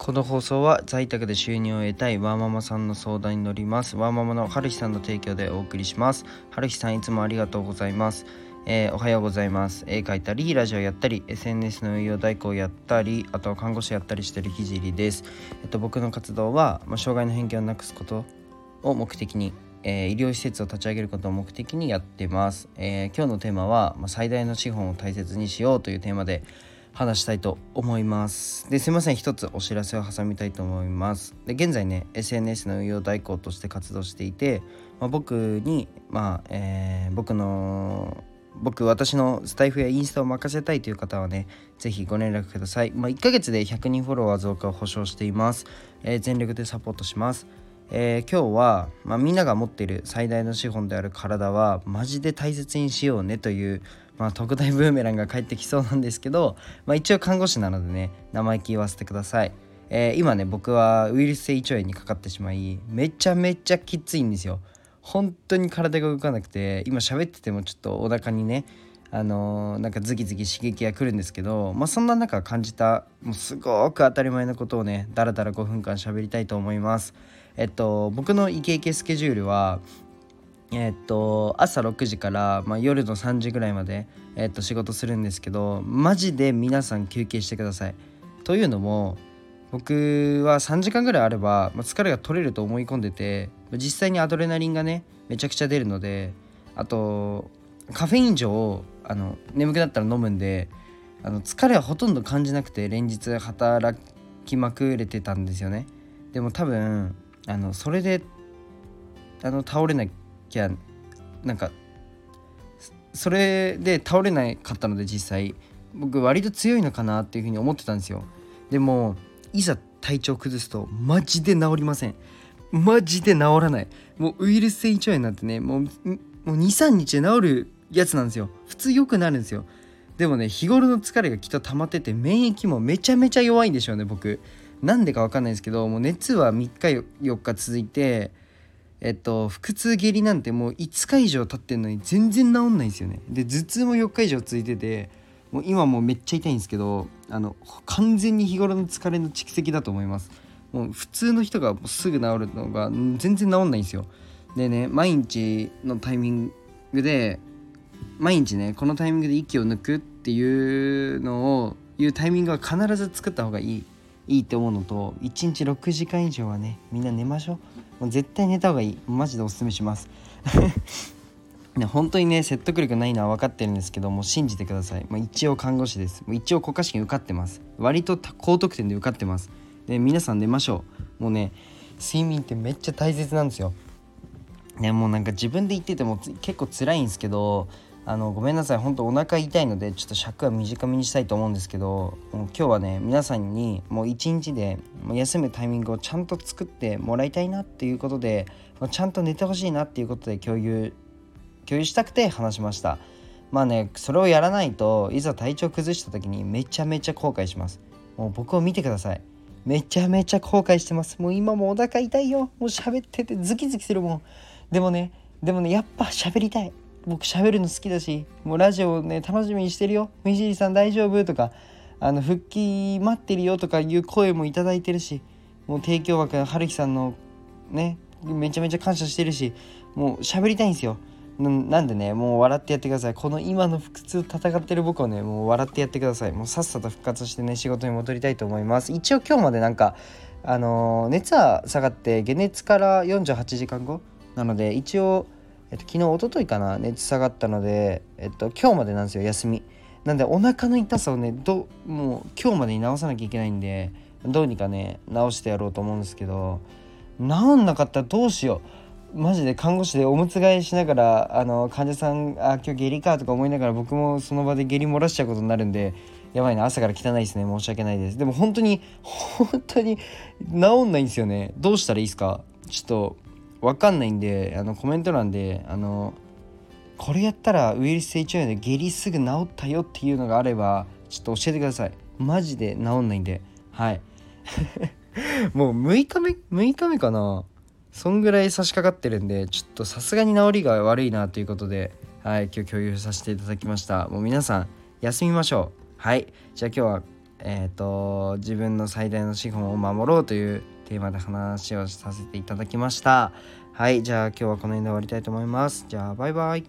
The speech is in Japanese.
この放送は在宅で収入を得たいワーママさんの相談に乗ります。ワーママの春日さんの提供でお送りします。春日さんいつもありがとうございます。えー、おはようございます。絵描いたりラジオやったり SNS の運用代行やったりあとは看護師やったりしてるひじりです。えっと僕の活動は、まあ、障害の偏見をなくすことを目的にえー、医療施設を立ち上げることを目的にやってます、えー、今日のテーマは、まあ、最大の資本を大切にしようというテーマで話したいと思います。ですいません。一つお知らせを挟みたいと思います。で現在ね SNS の運用代行として活動していて、まあ、僕にまあ、えー、僕の僕私のスタイフやインスタを任せたいという方はね是非ご連絡ください、まあ、1ヶ月で100人フォロワー増加を保証しています、えー、全力でサポートします。えー、今日は、まあ、みんなが持っている最大の資本である体はマジで大切にしようねという、まあ、特大ブーメランが返ってきそうなんですけど、まあ、一応看護師なのでね生意気言わせてください、えー、今ね僕はウイルス性胃腸炎にかかってしまいめちゃめちゃきついんですよ。本当に体が動かなくて今喋っててもちょっとお腹にねあのー、なんかズキズキ刺激が来るんですけど、まあ、そんな中感じたもうすごく当たり前のことをねだらだら5分間喋りたいと思います。えっと僕のイケイケスケジュールはえっと朝6時から、まあ、夜の3時ぐらいまで、えっと、仕事するんですけどマジで皆さん休憩してください。というのも僕は3時間ぐらいあれば、まあ、疲れが取れると思い込んでて実際にアドレナリンがねめちゃくちゃ出るのであとカフェイン錠をあの眠くなったら飲むんであの疲れはほとんど感じなくて連日働きまくれてたんですよね。でも多分あのそれであの倒れないきゃなんかそれで倒れなかったので実際僕割と強いのかなっていうふうに思ってたんですよ。でもいざ体調崩すとマジで治りません。マジで治らない。もうウイルス性胃腸炎なんてねもうもう23日で治るやつなんですよ。普通良くなるんですよ。でもね日頃の疲れがきっと溜まってて免疫もめちゃめちゃ弱いんでしょうね僕。なんでか分かんないですけどもう熱は3日4日続いてえっと腹痛下痢なんてもう5日以上経ってんのに全然治んないんですよね。で頭痛も4日以上続いててもう今もうめっちゃ痛いんですけどあの完全に日頃の疲れの蓄積だと思います。もう普通の人がすぐ治るのが全然治んないんですよ。でね毎日のタイミングで毎日ねこのタイミングで息を抜くっていうのをいうタイミングは必ず作った方がいい。いいって思うのと1日6時間以上はねみんな寝ましょう。もう絶対寝た方がいい。マジでおすすめします。ね、本当にね説得力ないのは分かってるんですけども信じてください、まあ、一応看護師です。もう一応国家試験受かってます。割と高得点で受かってます。で皆さん寝ましょう。もうね睡眠ってめっちゃ大切なんですよ。ねもうなんか自分で言ってても結構辛いんですけどあのごめんなさい。本当お腹痛いのでちょっと尺は短めにしたいと思うんですけどもう今日はね皆さんにもう一日でもう休むタイミングをちゃんと作ってもらいたいなっていうことでちゃんと寝てほしいなっていうことで共有共有したくて話しました。まあねそれをやらないといざ体調崩した時にめちゃめちゃ後悔します。もう僕を見てください。めちゃめちゃ後悔してます。もう今もお腹痛いよ。もう喋っててズキズキするもん。でもねでもねやっぱ喋りたい。僕喋るの好きだしもうラジオね楽しみにしてるよ。みじりさん大丈夫？とかあの復帰待ってるよ？とかいう声も頂いてるしもう提供枠春樹さんのねめちゃめちゃ感謝してるしもう喋りたいんですよ。なんでねもう笑ってやってください。この今の腹痛戦ってる僕をねもう笑ってやってください。もうさっさと復活してね仕事に戻りたいと思います。一応今日までなんかあのー、熱は下がって解熱から48時間後なので一応えっと、昨日、おとといかな、熱下がったので、えっと、今日までなんですよ、休み。なんで、お腹の痛さをね、どもう、今日までに治さなきゃいけないんで、どうにかね、治してやろうと思うんですけど、治んなかったらどうしよう。マジで看護師でおむつ替えしながら、あの、患者さん、あ、今日下痢かとか思いながら、僕もその場で下痢漏らしちゃうことになるんで、やばいな、朝から汚いですね。申し訳ないです。でも本当に、本当に治んないんですよね。どうしたらいいですか？ちょっと、分かんないんであのコメント欄であのこれやったらウイルス性胃腸炎で下痢すぐ治ったよっていうのがあればちょっと教えてください。マジで治んないんで。はい。もう6日目6日目かな。そんぐらい差し掛かってるんでちょっとさすがに治りが悪いなということではい今日共有させていただきました。もう皆さん休みましょう。はい。じゃあ今日はえーと、自分の最大の資本を守ろうというテーマで話をさせていただきました。はいじゃあ今日はこの辺で終わりたいと思います。じゃあバイバイ。